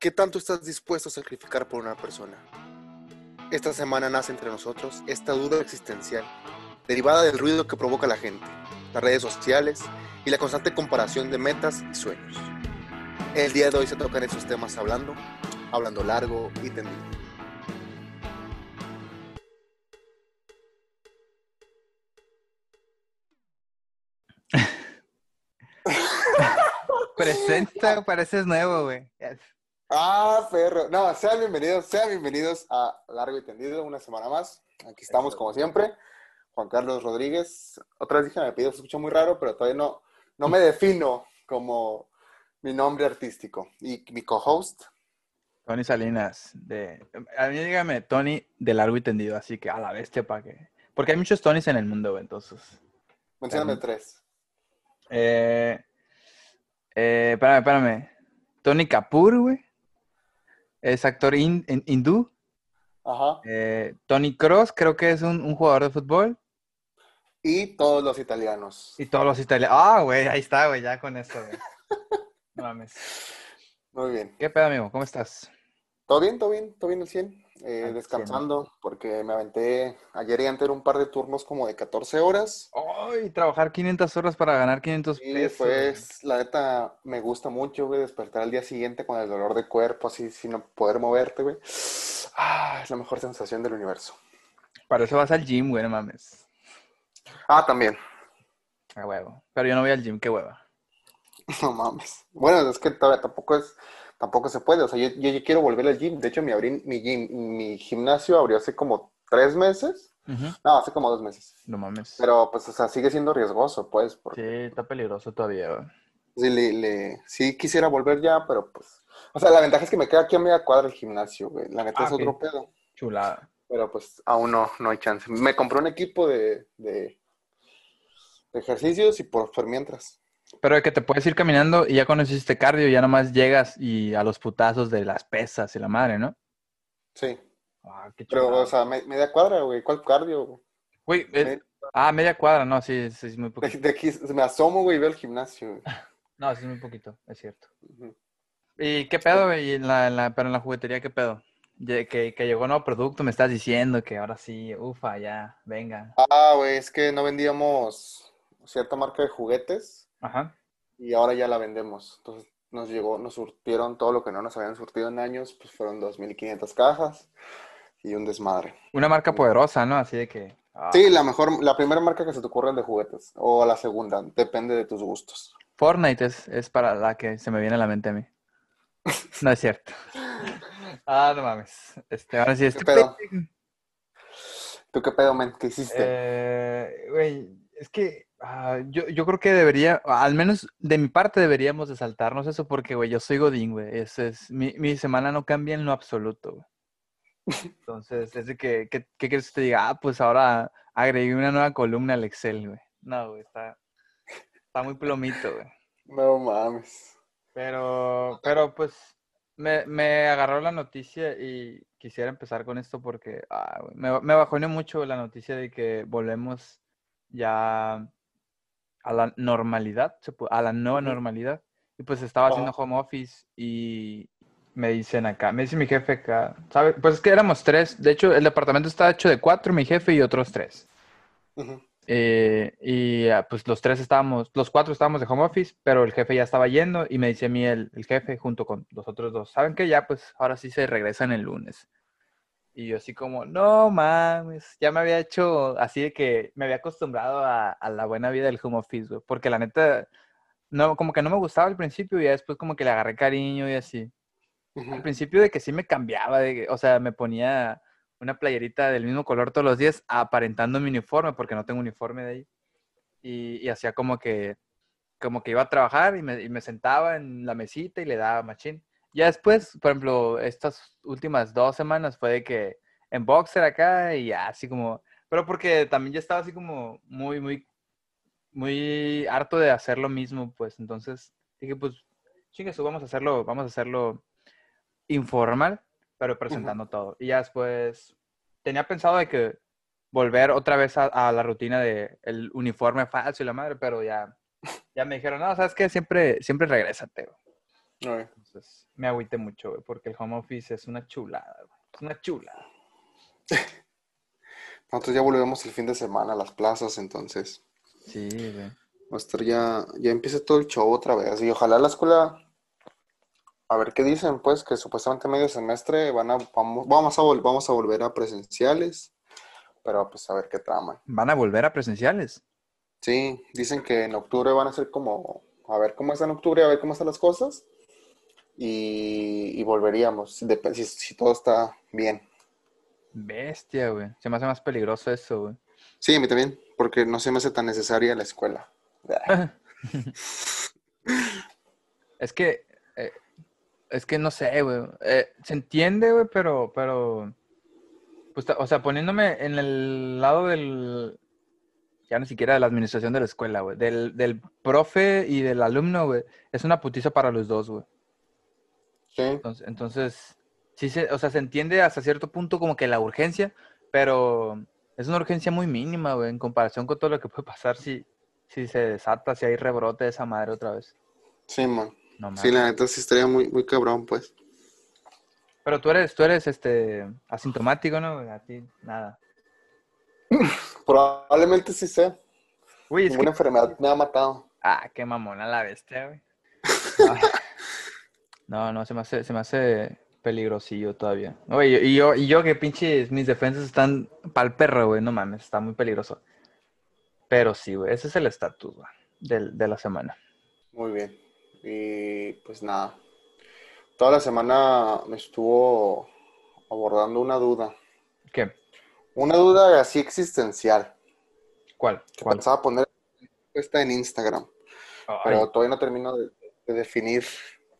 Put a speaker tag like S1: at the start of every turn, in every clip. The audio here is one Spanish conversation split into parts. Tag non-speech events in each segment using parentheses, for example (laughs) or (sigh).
S1: ¿Qué tanto estás dispuesto a sacrificar por una persona? Esta semana nace entre nosotros esta duda existencial, derivada del ruido que provoca la gente, las redes sociales y la constante comparación de metas y sueños. El día de hoy se tocan esos temas hablando, hablando largo y tendido. (laughs)
S2: Presenta, pareces nuevo, güey.
S1: Ah, perro. No, sean bienvenidos, sean bienvenidos a Largo y Tendido, una semana más. Aquí estamos como siempre. Juan Carlos Rodríguez. Otra vez dije, me pido, se escucha muy raro, pero todavía no, no me defino como mi nombre artístico. Y mi co-host.
S2: Tony Salinas. De... A mí dígame Tony de Largo y Tendido, así que a la bestia para que... Porque hay muchos Tonys en el mundo, entonces...
S1: Mencióname tres.
S2: Eh... Eh, espérame, espérame. Tony Kapoor, güey. Es actor hin- hin- hindú.
S1: Ajá.
S2: Eh, Tony Cross, creo que es un, un jugador de fútbol.
S1: Y todos los italianos.
S2: Y todos los italianos. Ah, güey, ahí está, güey, ya con esto, güey. (laughs) No mames.
S1: Muy bien.
S2: ¿Qué pedo, amigo? ¿Cómo estás?
S1: ¿Todo bien? ¿Todo bien? ¿Todo bien al 100? Eh, descansando, porque me aventé ayer y antes un par de turnos como de 14 horas.
S2: Ay, trabajar 500 horas para ganar 500
S1: Y
S2: pesos.
S1: pues, la neta, me gusta mucho, güey, despertar al día siguiente con el dolor de cuerpo, así, sin poder moverte, güey. Ah, es la mejor sensación del universo.
S2: Para eso vas al gym, güey, no mames.
S1: Ah, también.
S2: A huevo. Pero yo no voy al gym, qué hueva. (laughs)
S1: No mames. Bueno, es que todavía tampoco es, tampoco se puede. O sea, yo, yo, yo quiero volver al gym. De hecho, mi, abrí, mi, gym, mi gimnasio abrió hace como tres meses.
S2: Ujú.
S1: No, hace como dos meses.
S2: No mames.
S1: Pero, pues, o sea, sigue siendo riesgoso, pues,
S2: Sí, está peligroso todavía,
S1: sí, le, le- sí quisiera volver ya, pero pues. O sea, la ventaja es que me queda aquí a media cuadra el gimnasio, güey. La neta
S2: Ah,
S1: es otro pedo.
S2: Chulada.
S1: Pero pues aún no, no hay chance. Me compré un equipo de, de, de ejercicios y por, por mientras.
S2: Pero de que te puedes ir caminando y ya cuando hiciste cardio, ya nomás llegas y a los putazos de las pesas y la madre, ¿no?
S1: Sí.
S2: Ah, qué
S1: Pero, o sea, me- media cuadra, güey. ¿Cuál cardio? güey?
S2: Güey, eh, ah, media cuadra, no, sí, sí, es muy poquito.
S1: de aquí me asomo, güey, y veo el gimnasio. güey. (laughs)
S2: No, sí es muy poquito, es cierto. ¿Y qué pedo, güey? ¿Y en la, en la- pero en la juguetería, ¿qué pedo? Que, que llegó un nuevo producto, me estás diciendo que ahora sí, ufa, ya, venga.
S1: Ah, güey, es que no vendíamos cierta marca de juguetes
S2: Ajá.
S1: y ahora ya la vendemos. Entonces nos llegó, nos surtieron todo lo que no nos habían surtido en años, pues fueron 2.500 cajas y un desmadre.
S2: Una marca poderosa, ¿no? Así de que... ah,
S1: Sí, la mejor, la primera marca que se te ocurra de juguetes o la segunda, depende de tus gustos.
S2: Fortnite es, es para la que se me viene a la mente a mí. No es cierto. (laughs) Ah, no mames. Este, ahora sí, este
S1: pedo? ¿Tú qué pedo, men? ¿Qué hiciste?
S2: Eh, güey, es que ah, yo, yo creo que debería, al menos de mi parte deberíamos de saltarnos eso porque, güey, yo soy Godín, güey. Ese es, mi, mi semana no cambia en lo absoluto, güey. (laughs) Entonces, es de que, ¿qué, qué quieres que te diga? Ah, pues ahora agregué una nueva columna al Excel, güey. No, güey, está, está muy plomito, güey.
S1: No mames.
S2: Pero, pero pues me, me agarró la noticia y quisiera empezar con esto porque ah, güey, me, me bajoneó mucho la noticia de que volvemos ya a la normalidad, a la nueva normalidad. Y pues estaba haciendo home office y me dicen acá, me dice mi jefe acá, ¿sabes? Pues es que éramos tres, de hecho el departamento está hecho de cuatro, mi jefe y otros tres. Eh, y ah, pues los tres estábamos, los cuatro estábamos de home office, pero el jefe ya estaba yendo y me dice a mí el, el jefe junto con los otros dos, ¿saben qué? Ya pues ahora sí se regresan el lunes. Y yo así como, no mames, ya me había hecho así de que me había acostumbrado a, a la buena vida del home office, güey, porque la neta, no, como que no me gustaba al principio y ya después como que le agarré cariño y así. Al principio de que sí me cambiaba, de, o sea, me ponía una playerita del mismo color todos los días, aparentando mi uniforme, porque no tengo uniforme de ahí. Y, y hacía como que, como que iba a trabajar y me, y me sentaba en la mesita y le daba machín. Ya después, por ejemplo, estas últimas dos semanas fue de que en boxer acá y ya así como, pero porque también ya estaba así como muy, muy, muy harto de hacer lo mismo, pues entonces dije, pues, chingue eso, vamos a hacerlo, vamos a hacerlo informal, pero presentando todo. Y ya después tenía pensado de que volver otra vez a, a la rutina de el uniforme falso y la madre, pero ya, ya me dijeron, no, ¿sabes qué? Siempre, siempre regrésate. Güey".
S1: Ay,
S2: Entonces, me agüité mucho, güey, porque el home office es una chulada, güey. Es una chulada. (laughs)
S1: Nosotros ya volvemos el fin de semana a las plazas, entonces
S2: Sí, güey.
S1: va a estar ya, ya empieza todo el show otra vez. Y ojalá la escuela, a ver qué dicen, pues, que supuestamente medio semestre van a, vamos, vamos a, vol- vamos a volver a presenciales, pero pues a ver qué trama.
S2: ¿Van a volver a presenciales?
S1: Sí, dicen que en octubre van a ser como, a ver cómo está en octubre, a ver cómo están las cosas, y, y volveríamos, si, si todo está bien.
S2: Bestia, güey. Se me hace más peligroso eso, güey.
S1: Sí, a mí también, porque no se me hace tan necesaria la escuela. (laughs)
S2: Es que, eh, es que no sé, güey. Eh, se entiende, güey, pero, pero, pues, o sea, poniéndome en el lado del, ya ni siquiera de la administración de la escuela, güey, del, del profe y del alumno, güey, es una putiza para los dos, güey.
S1: Sí,
S2: Entonces, entonces, sí se, o sea, se entiende hasta cierto punto como que la urgencia, pero es una urgencia muy mínima, güey, en comparación con todo lo que puede pasar si, si se desata, si hay rebrote de esa madre otra vez.
S1: sí, man.
S2: No mames.
S1: Sí, la neta sí estaría muy, muy cabrón, pues.
S2: Pero tú eres, tú eres este asintomático, ¿no? A ti, nada. (laughs)
S1: Probablemente sí sea.
S2: Uy, es que...
S1: Ninguna enfermedad me ha matado.
S2: Ah, qué mamona la bestia, güey. Ah. (laughs) No, no, se me hace, se me hace peligrosillo todavía. Oye, y yo, y yo que pinches, mis defensas están pa'l perro, güey, no mames, está muy peligroso. Pero sí, güey, ese es el estatus, güey, del- de la semana.
S1: Muy bien. Y pues nada. Toda la semana me estuvo abordando una duda.
S2: ¿Qué?
S1: Una duda así existencial.
S2: ¿Cuál?
S1: Que
S2: ¿Cuál?
S1: pensaba poner esta en Instagram.
S2: Ay,
S1: pero todavía no termino de, de definir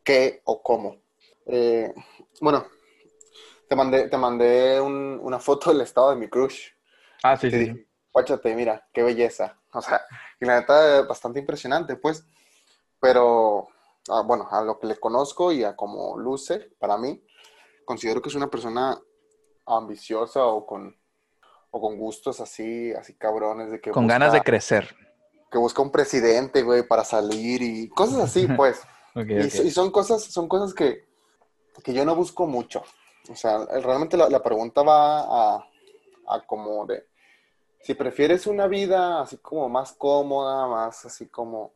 S1: qué o cómo. Eh, bueno, te mandé, te mandé un- una foto del estado de mi crush.
S2: Ah, sí,
S1: Te
S2: sí.
S1: dije, guáchate, mira, qué belleza. O sea, y la neta, bastante impresionante, pues. Pero, ah, bueno, a lo que le conozco y a cómo luce, para mí, considero que es una persona ambiciosa o con, o con gustos así, así cabrones de que
S2: Con ganas de crecer.
S1: que busca un presidente, güey, para salir y cosas así, (laughs) pues.
S2: Ok,
S1: Y,
S2: ok.
S1: y son cosas, son cosas que, que yo no busco mucho. O sea, realmente la, la pregunta va a, a como de, si prefieres una vida así como más cómoda, más así como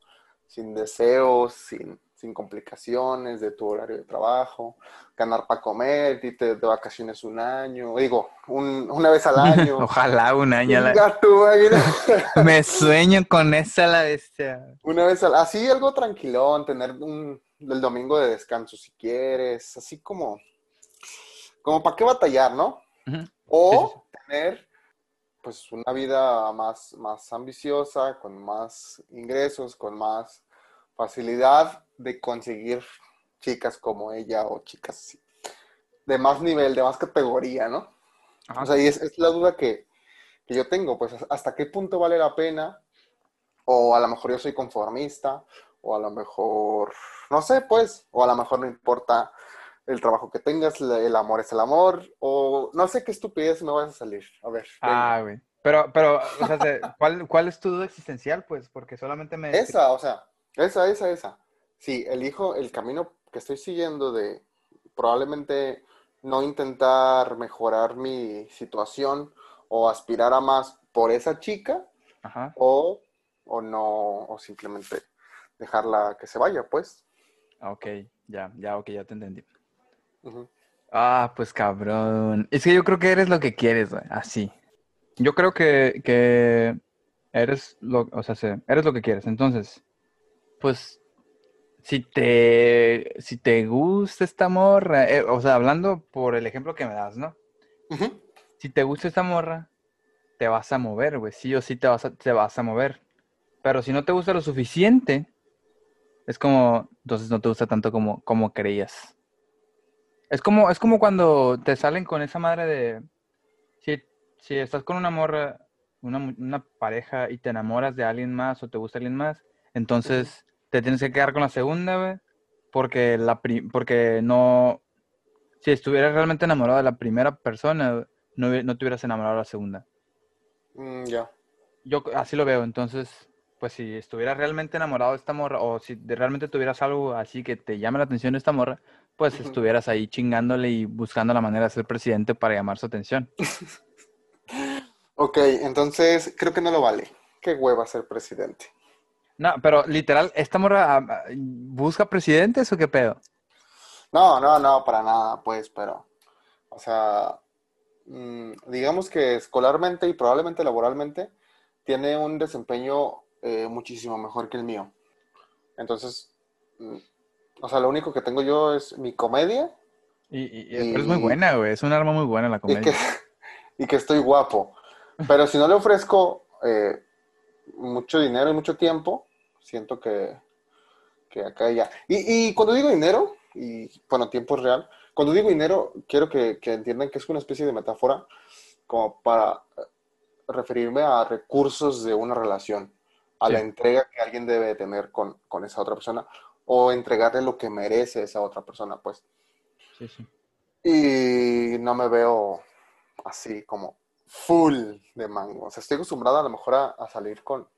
S1: sin deseos, sin, sin complicaciones de tu horario de trabajo, ganar para comer, irte de vacaciones un año, digo, un- una vez al (laughs) año.
S2: Ojalá un año.
S1: tu máquina. (laughs)
S2: Me sueño con esa la bestia.
S1: Una vez al, así algo tranquilón, tener un el domingo de descanso si quieres, así como, como para qué batallar, ¿no? O tener pues una vida más, más ambiciosa, con más ingresos, con más facilidad de conseguir chicas como ella o chicas así, de más nivel, de más categoría, ¿no?
S2: Ajá.
S1: O sea, y es, es la duda que, que yo tengo, pues hasta qué punto vale la pena, o a lo mejor yo soy conformista, o a lo mejor, no sé, pues, o a lo mejor no importa el trabajo que tengas, el amor es el amor, o no sé qué estupidez me vas a salir. A ver,
S2: Ah, güey. Pero, pero, o sea, se- ¿cuál, ¿cuál es tu duda existencial, pues? Porque solamente me...
S1: esa, o sea, esa, esa, esa. Sí, elijo el camino que estoy siguiendo de probablemente no intentar mejorar mi situación o aspirar a más por esa chica,
S2: Ajá.
S1: o, o no, o simplemente dejarla que se vaya, pues.
S2: Ok, ya, ya, ok, ya te entendí. Ah, pues cabrón. Es que yo creo que eres lo que quieres, güey. Así. Yo creo que, que eres lo, o sea, se- eres lo que quieres. Entonces, pues, si te, si te gusta esta morra, eh, o sea, hablando por el ejemplo que me das, ¿no? Si te gusta esta morra, te vas a mover, güey. Sí o sí te vas a, te vas a mover. Pero si no te gusta lo suficiente, es como, entonces no te gusta tanto como, como creías. Es como, es como cuando te salen con esa madre de, si, si estás con una morra, una, una pareja y te enamoras de alguien más o te gusta alguien más, entonces te tienes que quedar con la segunda, güey, porque la pri- porque no, si estuvieras realmente enamorado de la primera persona, no, no te hubieras enamorado de la segunda.
S1: Mm, ya.
S2: Yo así lo veo, entonces pues si estuvieras realmente enamorado de esta morra, o si realmente tuvieras algo así que te llame la atención de esta morra, pues estuvieras ahí chingándole y buscando la manera de ser presidente para llamar su atención. (laughs)
S1: Ok, entonces creo que no lo vale. Qué hueva ser presidente.
S2: No, pero literal, ¿esta morra ah, ah, busca presidentes o qué pedo?
S1: No, no, no, para nada, pues, pero, o sea, mm, digamos que escolarmente y probablemente laboralmente tiene un desempeño eh, muchísimo mejor que el mío. Entonces, mm, o sea, lo único que tengo yo es mi comedia
S2: Y, y- y- pero es muy buena, güey, es un arma muy buena la
S1: y que,
S2: comedia. (laughs)
S1: y que estoy guapo. Pero si no le ofrezco eh, mucho dinero y mucho tiempo, siento que, que acá ya. Y, y cuando digo dinero, y bueno, tiempo es real, cuando digo dinero, quiero que, que entiendan que es una especie de metáfora como para eh, referirme a recursos de una relación, a
S2: Sí.
S1: la entrega que alguien debe de tener con, con esa otra persona, o entregarle lo que merece esa otra persona, pues.
S2: Sí, sí.
S1: Y no me veo así como full de mango. O sea, estoy acostumbrada a lo mejor a, a salir con,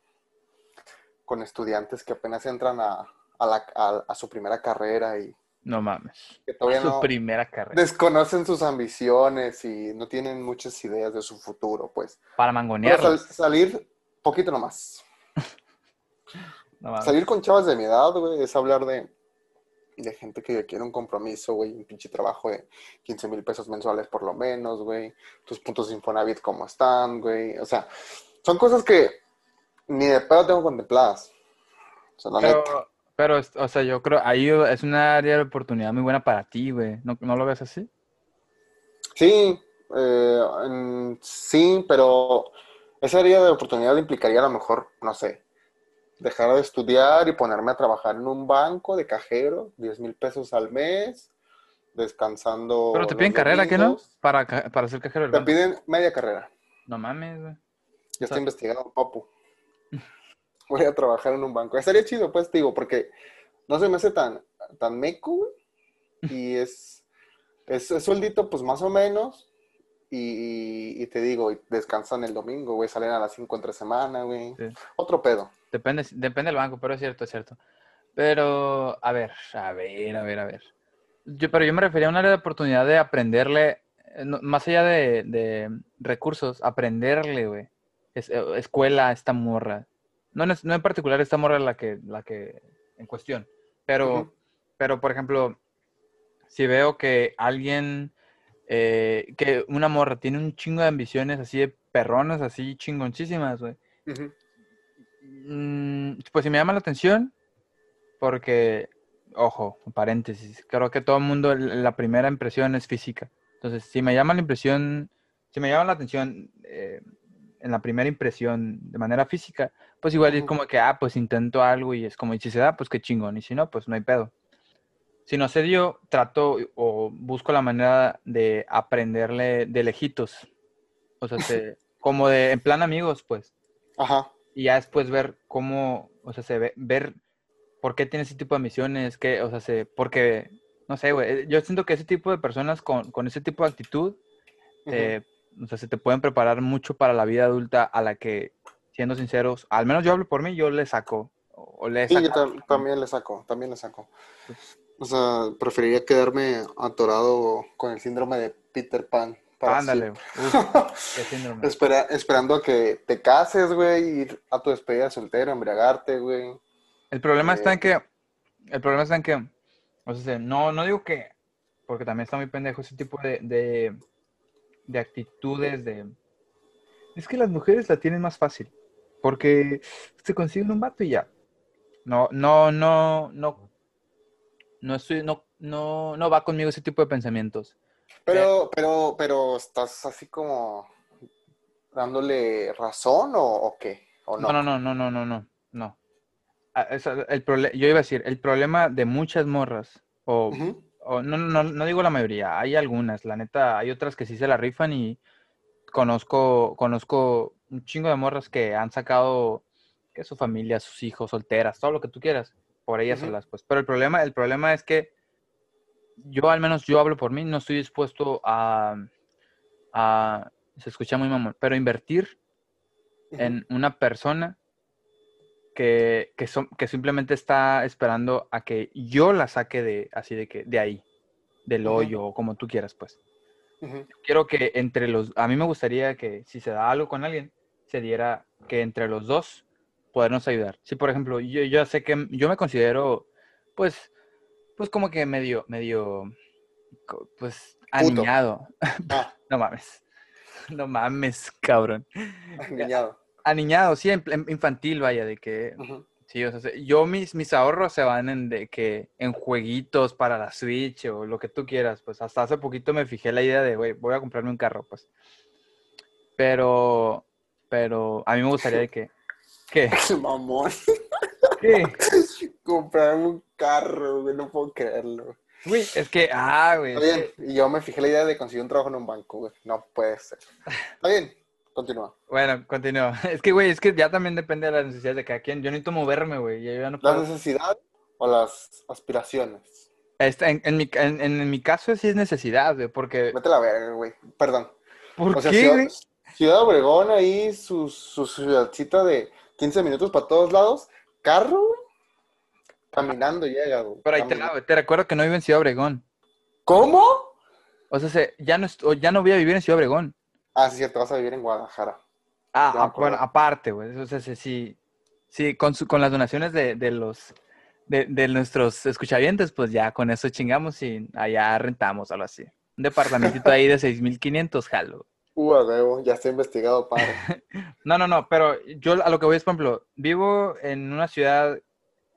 S1: con estudiantes que apenas entran a, a la- a- a su primera carrera y
S2: No mames.
S1: que todavía
S2: Su
S1: no
S2: primera carrera.
S1: desconocen sus ambiciones y no tienen muchas ideas de su futuro, pues.
S2: Para
S1: sal- salir poquito nomás. (laughs)
S2: No.
S1: Salir con chavas de mi edad, güey, es hablar de, de gente que quiere un compromiso, güey, un pinche trabajo de 15 mil pesos mensuales por lo menos, güey, tus puntos Infonavit cómo están, güey, o sea, son cosas que ni de pedo tengo contempladas. O sea, la neta.
S2: Pero, pero, o sea, yo creo, ahí es una área de oportunidad muy buena para ti, güey. ¿No, no lo ves así?
S1: Sí, eh, en- sí, pero esa área de oportunidad implicaría a lo mejor, no sé, dejar de estudiar y ponerme a trabajar en un banco de cajero, 10 mil pesos al mes, descansando.
S2: Pero te piden carrera, ¿qué no? Para, para ser cajero del
S1: Te
S2: banco.
S1: piden media carrera.
S2: No mames, güey.
S1: Ya estoy investigando, papu. (laughs) Voy a trabajar en un banco. Estaría chido, pues, te digo, porque no se me hace tan, tan meco, güey. Y (laughs) es, es, es sueldito, pues, más o menos. Y, y te digo, descansan el domingo, güey. Salen a las 5 entre semana, güey.
S2: Sí.
S1: Otro pedo.
S2: Depende, depende del banco, pero es cierto, es cierto. Pero, a ver, a ver, a ver, a ver. Yo, pero yo me refería a un área de oportunidad de aprenderle, eh, no- más allá de, de recursos, aprenderle, güey. Es- eh, escuela esta morra. No, en- no en particular esta morra la que, la que en cuestión. Pero, pero, por ejemplo, si veo que alguien, eh, que una morra tiene un chingo de ambiciones así de perronas, así chingoncísimas, güey. Mm, Pues si me llama la atención, porque, ojo, paréntesis, creo que todo el mundo, la primera impresión es física. Entonces, si me llama la impresión, si me llama la atención eh, en la primera impresión de manera física, pues igual es como que, ah, pues intento algo y es como, y si se da, pues qué chingón, y si no, pues no hay pedo. Si no se dio, trato o busco la manera de aprenderle de lejitos. O sea, se- (laughs) como de, en plan amigos, pues
S1: Ajá.
S2: y ya después ver cómo, o sea, se ve, ver por qué tiene ese tipo de misiones, que, o sea, se, porque, no sé, güey, eh, yo siento que ese tipo de personas con, con ese tipo de actitud, te- o sea, se te pueden preparar mucho para la vida adulta a la que, siendo sinceros, al menos yo hablo por mí, yo le saco, o le
S1: Sí, yo
S2: sacado.
S1: tam- también le saco, también le saco. O sea, preferiría quedarme atorado con el síndrome de Peter Pan. para
S2: Ándale,
S1: siempre.
S2: uf, qué (laughs) síndrome.
S1: Espera, esperando a que te cases, güey, ir a tu despedida soltero, embriagarte, güey.
S2: El problema está en
S1: Eh,
S2: que, el problema está en que, o sea, no, no digo que, porque también está muy pendejo ese tipo de, de, de actitudes de... Es que las mujeres la tienen más fácil, porque se consiguen un vato y ya. No, no, no, no, no estoy, no, no, no va conmigo ese tipo de pensamientos.
S1: Pero, pero, pero, ¿estás así como dándole razón o, o qué? ¿O no?
S2: No, no, no, no, no, no, no. Ah, el yo iba a decir, el problema de muchas morras, o. o no, no, no digo la mayoría, hay algunas, la neta, hay otras que sí se la rifan y conozco, conozco un chingo de morras que han sacado que su familia, sus hijos, solteras, todo lo que tú quieras, por ellas solas, pues. Pero el problema, el problema es que yo, al menos yo hablo por mí, no estoy dispuesto a, a se escucha muy mamón, pero invertir en una persona que, que, son, que simplemente está esperando a que yo la saque de, así de que, de ahí, del hoyo, o como tú quieras, pues.
S1: Ujú.
S2: Quiero que entre los, a mí me gustaría que si se da algo con alguien, se diera que entre los dos podernos ayudar. Si, por ejemplo, yo, yo sé que yo me considero, pues, pues como que medio, medio, pues, aniñado.
S1: Ah, (laughs)
S2: No mames. (laughs) No mames, cabrón. (laughs)
S1: niñado.
S2: Aniñado, sí, infantil, vaya, de que, sí, o sea, se- yo mis, mis ahorros se van en de que, en jueguitos para la Switch o lo que tú quieras, pues hasta hace poquito me fijé la idea de, güey, voy a comprarme un carro, pues. Pero, pero a mí me gustaría de que, (laughs) ¿qué?
S1: Mamón.
S2: ¿Qué? (laughs)
S1: Comprarme un carro, güey, no puedo creerlo.
S2: Güey, es que, ah, güey.
S1: Está bien, y yo me fijé la idea de conseguir un trabajo en un banco, güey. No puede ser. Está bien, continúa.
S2: Bueno, continúo. (laughs) Es que, güey, es que ya también depende de las necesidades de cada quien. Yo necesito moverme, güey. Yo ya no
S1: ¿Las necesidades o las aspiraciones?
S2: Este, en, en mi, en, en mi caso sí es necesidad, güey, porque...
S1: Vete a la verga, güey. Perdón.
S2: ¿Por
S1: O sea,
S2: qué,
S1: Ciudad,
S2: güey?
S1: Ciudad Obregón, ahí su, su ciudadcita de 15 minutos para todos lados. Carro, güey. Caminando llega, güey.
S2: Pero ahí te, la- te recuerdo que no vivo en Ciudad Obregón.
S1: ¿Cómo?
S2: O sea, se- ya, no, ya no voy a vivir en Ciudad Obregón.
S1: Ah, sí, cierto, vas a vivir en Guadalajara.
S2: Ah, bueno, aparte, güey. O sea, sí, sí, con, su- con las donaciones de, de los... De, de nuestros escuchavientes, pues ya con eso chingamos y allá rentamos algo así. Un departamentito ahí de 6.500, jalo.
S1: A huevo, ya está investigado, padre. (laughs)
S2: No, no, no, pero yo a lo que voy es, por ejemplo, vivo en una ciudad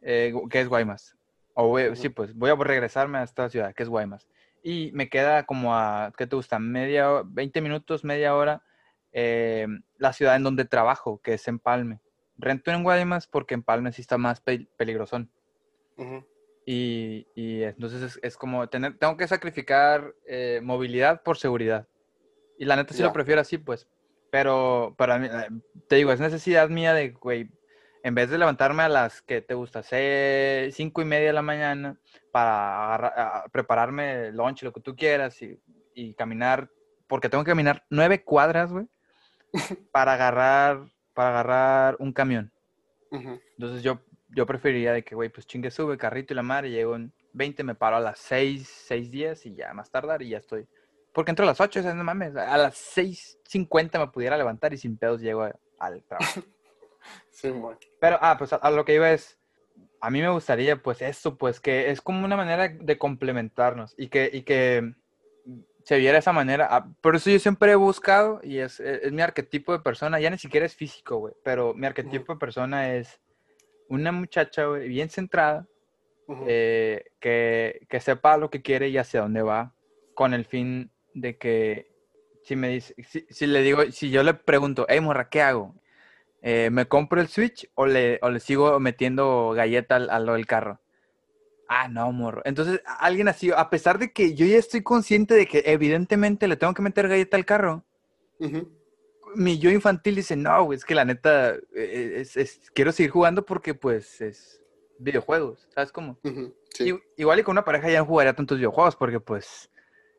S2: eh, que es Guaymas. O voy- sí, pues voy a regresarme a esta ciudad que es Guaymas. Y me queda como a, ¿qué te gusta? Media, ho- 20 minutos, media hora, eh, la ciudad en donde trabajo, que es Empalme. Rento en Guaymas porque Empalme sí está más pe- peligrosón.
S1: Ujú.
S2: Y, y entonces es, es como tener, tengo que sacrificar eh, movilidad por seguridad. Y la neta sí lo
S1: Ya.
S2: prefiero así, pues. Pero para mí, eh, te digo, es necesidad mía de, güey, en vez de levantarme a las que te gusta, seis, cinco y media de la mañana para agarrar- prepararme el lunch, lo que tú quieras y, y caminar, porque tengo que caminar nueve cuadras, güey, (laughs) para agarrar, para agarrar un camión.
S1: Ujú.
S2: Entonces yo, yo preferiría de que, güey, pues chingue sube, carrito y la madre, llego en 20, me paro a las 6, 6, 10 y ya más tardar y ya estoy. Porque entro a las 8, o sea, no mames, a las 6.50 me pudiera levantar y sin pedos llego a- al trabajo. (laughs)
S1: Sí, bueno.
S2: Pero, ah, pues a, a lo que iba es, a mí me gustaría, pues eso, pues que es como una manera de complementarnos y que, y que se viera esa manera. Ah, Por eso yo siempre he buscado, y es, es, es mi arquetipo de persona, ya ni siquiera es físico, güey, pero mi arquetipo de persona es una muchacha, güey, bien centrada,
S1: Ujú.
S2: eh, que, que sepa lo que quiere y hacia dónde va, con el fin de que si me dice, si, si le digo, si yo le pregunto, hey morra, ¿qué hago? Eh, ¿Me compro el Switch o le, o le sigo metiendo galleta al, a lo del carro? Ah, no, morro. Entonces, alguien así, a pesar de que yo ya estoy consciente de que evidentemente le tengo que meter galleta al carro, mi yo infantil dice, no, es que la neta, eh, es- es- quiero seguir jugando porque pues es videojuegos, ¿sabes cómo?
S1: Sí.
S2: Igual y con una pareja ya no jugaría tantos videojuegos porque pues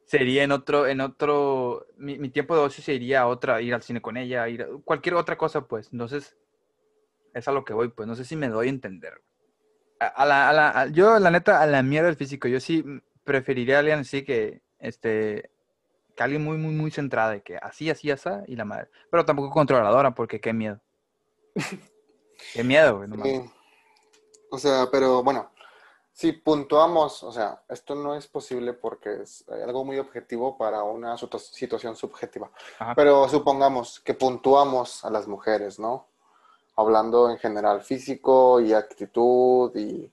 S2: sería en otro, en otro, mi, mi tiempo de ocio sería otra, ir al cine con ella, ir a cualquier otra cosa pues, entonces es a lo que voy pues, no sé si me doy a entender. A, a la, a la- yo la neta, a la mierda del físico, yo sí preferiría a alguien así que, este, que alguien muy, muy, muy centrada, de que así, así, así, y la madre, pero tampoco controladora porque qué miedo. (laughs) Qué miedo, güey, no.
S1: O sea, pero bueno, si puntuamos, o sea, esto no es posible porque es algo muy objetivo para una situ- situación subjetiva.
S2: Ajá.
S1: Pero supongamos que puntuamos a las mujeres, ¿no? Hablando en general, físico y actitud y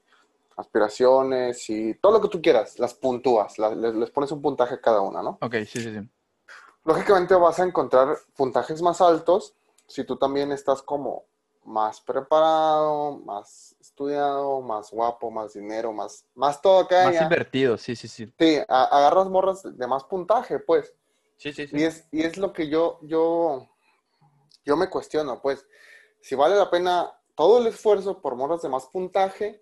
S1: aspiraciones y todo lo que tú quieras, las puntúas, les, les pones un puntaje a cada una, ¿no?
S2: Ok, sí, sí, sí.
S1: Lógicamente vas a encontrar puntajes más altos si tú también estás como más preparado, más estudiado, más guapo, más dinero, más, más todo acá.
S2: Más invertido, sí, sí, sí.
S1: Sí, a- agarras morras de más puntaje, pues.
S2: Sí, sí, sí.
S1: Y es, y es lo que yo, yo, yo me cuestiono, pues, si vale la pena todo el esfuerzo por morras de más puntaje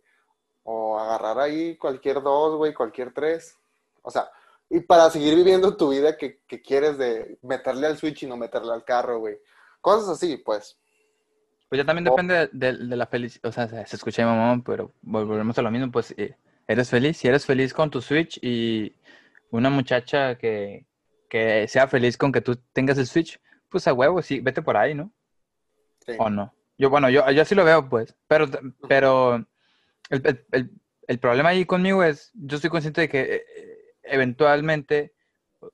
S1: o agarrar ahí cualquier dos, güey, cualquier tres. O sea, y para seguir viviendo tu vida que, que quieres de meterle al Switch y no meterle al carro, güey. Cosas así, pues.
S2: Pues ya también
S1: Oh.
S2: depende de, de la felicidad. O sea, se, escucha mi mamá, pero vol- volvemos a lo mismo. Pues eh, eres feliz. Si eres feliz con tu Switch y una muchacha que, que sea feliz con que tú tengas el Switch, pues a huevo, sí, vete por ahí, ¿no?
S1: Sí.
S2: ¿O no? Yo, bueno, yo, yo así lo veo, pues. Pero, pero el, el- el- el problema ahí conmigo es, yo estoy consciente de que eh, eventualmente,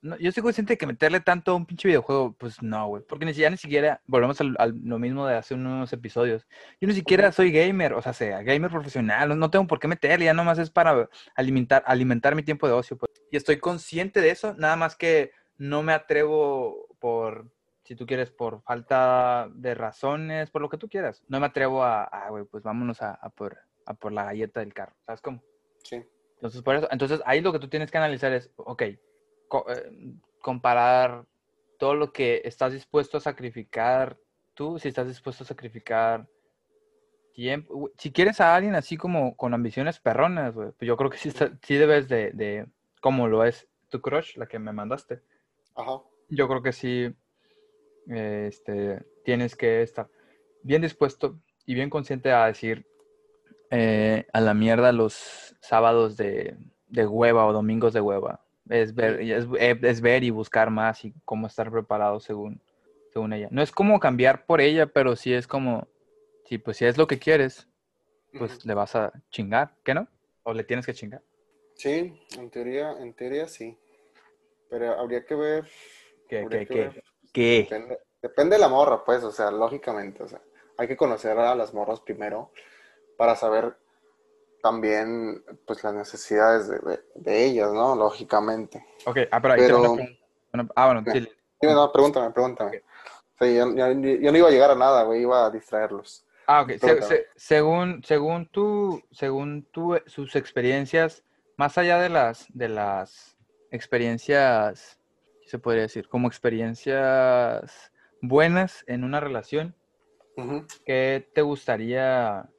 S2: no, yo estoy consciente de que meterle tanto a un pinche videojuego, pues no, güey. Porque ni siquiera, ni siquiera, volvemos al, al- lo mismo de hace unos episodios. Yo ni siquiera soy gamer, o sea, sea gamer profesional, no, no tengo por qué meterle, ya nomás es para alimentar, alimentar mi tiempo de ocio. pues. Y estoy consciente de eso, nada más que no me atrevo por, si tú quieres, por falta de razones, por lo que tú quieras. No me atrevo a, ah, güey, pues vámonos a, a por, a por la galleta del carro, ¿sabes cómo?
S1: Sí.
S2: Entonces, por eso, entonces ahí lo que tú tienes que analizar es, ok, co- eh, comparar todo lo que estás dispuesto a sacrificar tú, si estás dispuesto a sacrificar tiempo. Si quieres a alguien así como con ambiciones perronas, pues yo creo que sí, está- sí debes de, de, como lo es tu crush, la que me mandaste.
S1: Ajá.
S2: Yo creo que sí, este, tienes que estar bien dispuesto y bien consciente a decir eh, a la mierda los sábados de, de hueva o domingos de hueva. Es ver, es, eh, es ver y buscar más y cómo estar preparado según, según ella. No es como cambiar por ella, pero sí es como, sí, pues si es lo que quieres, pues le vas a chingar, ¿qué no? O le tienes que chingar.
S1: Sí, en teoría, en teoría sí. Pero habría que ver.
S2: ¿Qué, qué,
S1: que
S2: qué?
S1: ver.
S2: ¿Qué?
S1: Depende, depende de la morra, pues, o sea, lógicamente, o sea, hay que conocer a las morras primero para saber también, pues, las necesidades de, de- de ellas, ¿no? Lógicamente.
S2: Ok, ah, pero ahí una
S1: Pero-
S2: pregunta. Ah, bueno, sí,
S1: no, pregúntame, pregúntame. Sí, yo, yo- yo no iba a llegar a nada, güey, iba a distraerlos.
S2: Ah, ok. Se-
S1: Pregúntame.
S2: se- según, según tú, según tú, eh, sus experiencias, más allá de las, de las experiencias, ¿qué se podría decir? Como experiencias buenas en una relación,
S1: Ujú.
S2: ¿qué te gustaría,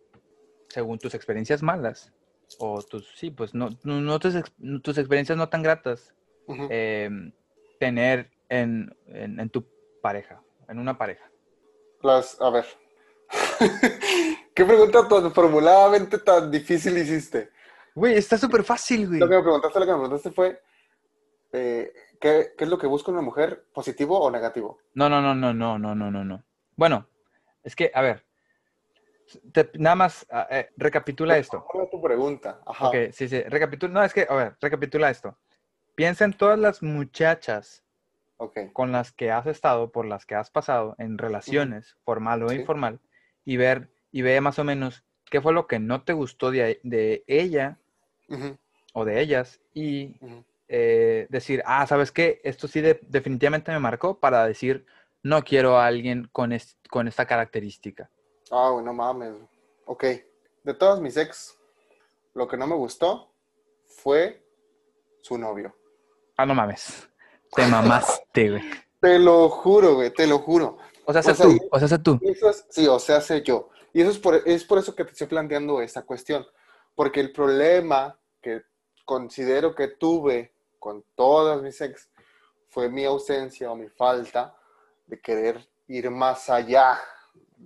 S2: según tus experiencias malas? O tus, sí, pues no, no, tus, tus experiencias no tan gratas, em, tener en, en, en tu pareja, en una pareja.
S1: Las, a ver. (laughs) ¿Qué pregunta tan formuladamente tan difícil hiciste?
S2: Güey, está súper fácil, güey.
S1: Lo que me preguntaste, lo que me preguntaste fue, eh, ¿qué, qué es lo que busca una mujer, positivo o negativo?
S2: No, no, no, no, no, no, no, no, no. Bueno, es que, a ver, te- nada más eh, recapitula esto.
S1: ¿Cuál es tu pregunta? Ajá.
S2: Ok, sí, sí, recapitula. No, es que, a ver, recapitula esto. Piensa en todas las muchachas con las que has estado, por las que has pasado en relaciones, formal o
S1: Sí.
S2: informal, y ver, y ve más o menos qué fue lo que no te gustó de, de ella o de ellas, y eh, decir, ah, ¿sabes qué? Esto sí de- definitivamente me marcó para decir, no quiero a alguien con, es- con esta característica.
S1: Ah, güey, no mames. Ok. De todas mis ex, lo que no me gustó fue su novio.
S2: Ah, no mames. Te mamaste, güey. (laughs)
S1: Te lo juro, güey, te lo juro.
S2: O sea,
S1: O
S2: sé
S1: sea,
S2: tú, o sea, sé tú.
S1: Eso es, sí, o sea, sé yo. Y eso es por, es por eso que te estoy planteando esta cuestión. Porque el problema que considero que tuve con todas mis ex fue mi ausencia o mi falta de querer ir más allá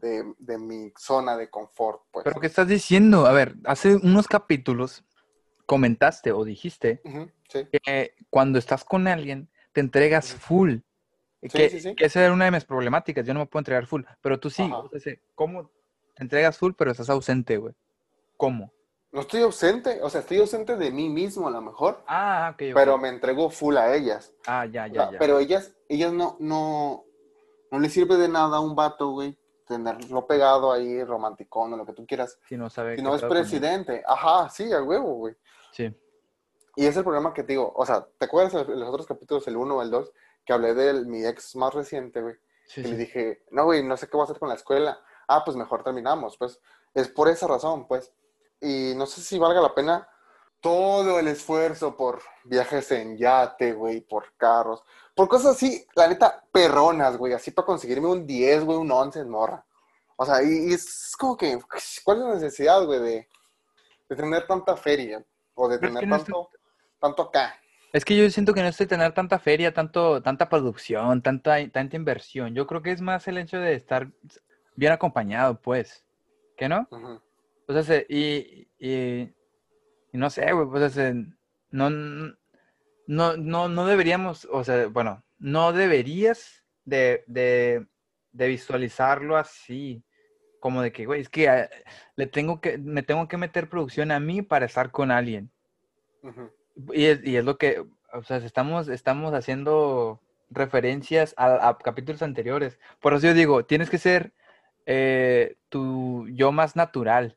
S1: de, de mi zona de confort, pues.
S2: Pero ¿qué estás diciendo? A ver, hace unos capítulos comentaste o dijiste
S1: sí.
S2: que cuando estás con alguien te entregas full.
S1: Sí,
S2: que,
S1: sí, sí.
S2: que esa era una de mis problemáticas. Yo no me puedo entregar full. Pero tú sí. O sea, ¿Cómo te entregas full pero estás ausente, güey? ¿Cómo?
S1: No estoy ausente, o sea, estoy ausente de mí mismo a lo mejor,
S2: Ah, ok, ok.
S1: pero me entrego full a ellas.
S2: Ah, ya,
S1: O
S2: ya,
S1: sea,
S2: ya.
S1: Pero ellas, ellas no, no, no le sirve de nada a un vato, güey, tenerlo pegado ahí, romanticón o lo que tú quieras.
S2: Si no sabe
S1: Si no es presidente. Ajá, sí, a huevo, güey.
S2: Sí.
S1: Y es el problema que te digo. O sea, ¿te acuerdas de los otros capítulos, el 1 o el 2, que hablé de mi ex más reciente, güey?
S2: Sí,
S1: Y le
S2: sí.
S1: dije, no, güey, no sé qué voy a hacer con la escuela. Ah, pues mejor terminamos, pues. Es por esa razón, pues. Y no sé si valga la pena todo el esfuerzo por viajes en yate, güey, por carros, por cosas así, la neta, perronas, güey, así para conseguirme un 10, güey, un 11 en morra. O sea, y, y es como que, ¿cuál es la necesidad, güey, de, de tener tanta feria? O de
S2: Pero es
S1: tener
S2: que no es
S1: tanto, tanto acá.
S2: Es que yo siento que no estoy tener tanta feria, tanto, tanta producción, tanta, tanta inversión. Yo creo que es más el hecho de estar. bien acompañado, pues. ¿Qué no? O sea, se- y, y, y no sé, güey, pues, o sea, no, no, no, no deberíamos, o sea, bueno, no deberías de, de, de visualizarlo así, como de que, güey, es que eh, le tengo que, me tengo que meter producción a mí para estar con alguien. Y es, y es lo que, o sea, estamos, estamos haciendo referencias a, a capítulos anteriores. Por eso yo digo, tienes que ser eh, tu yo más natural,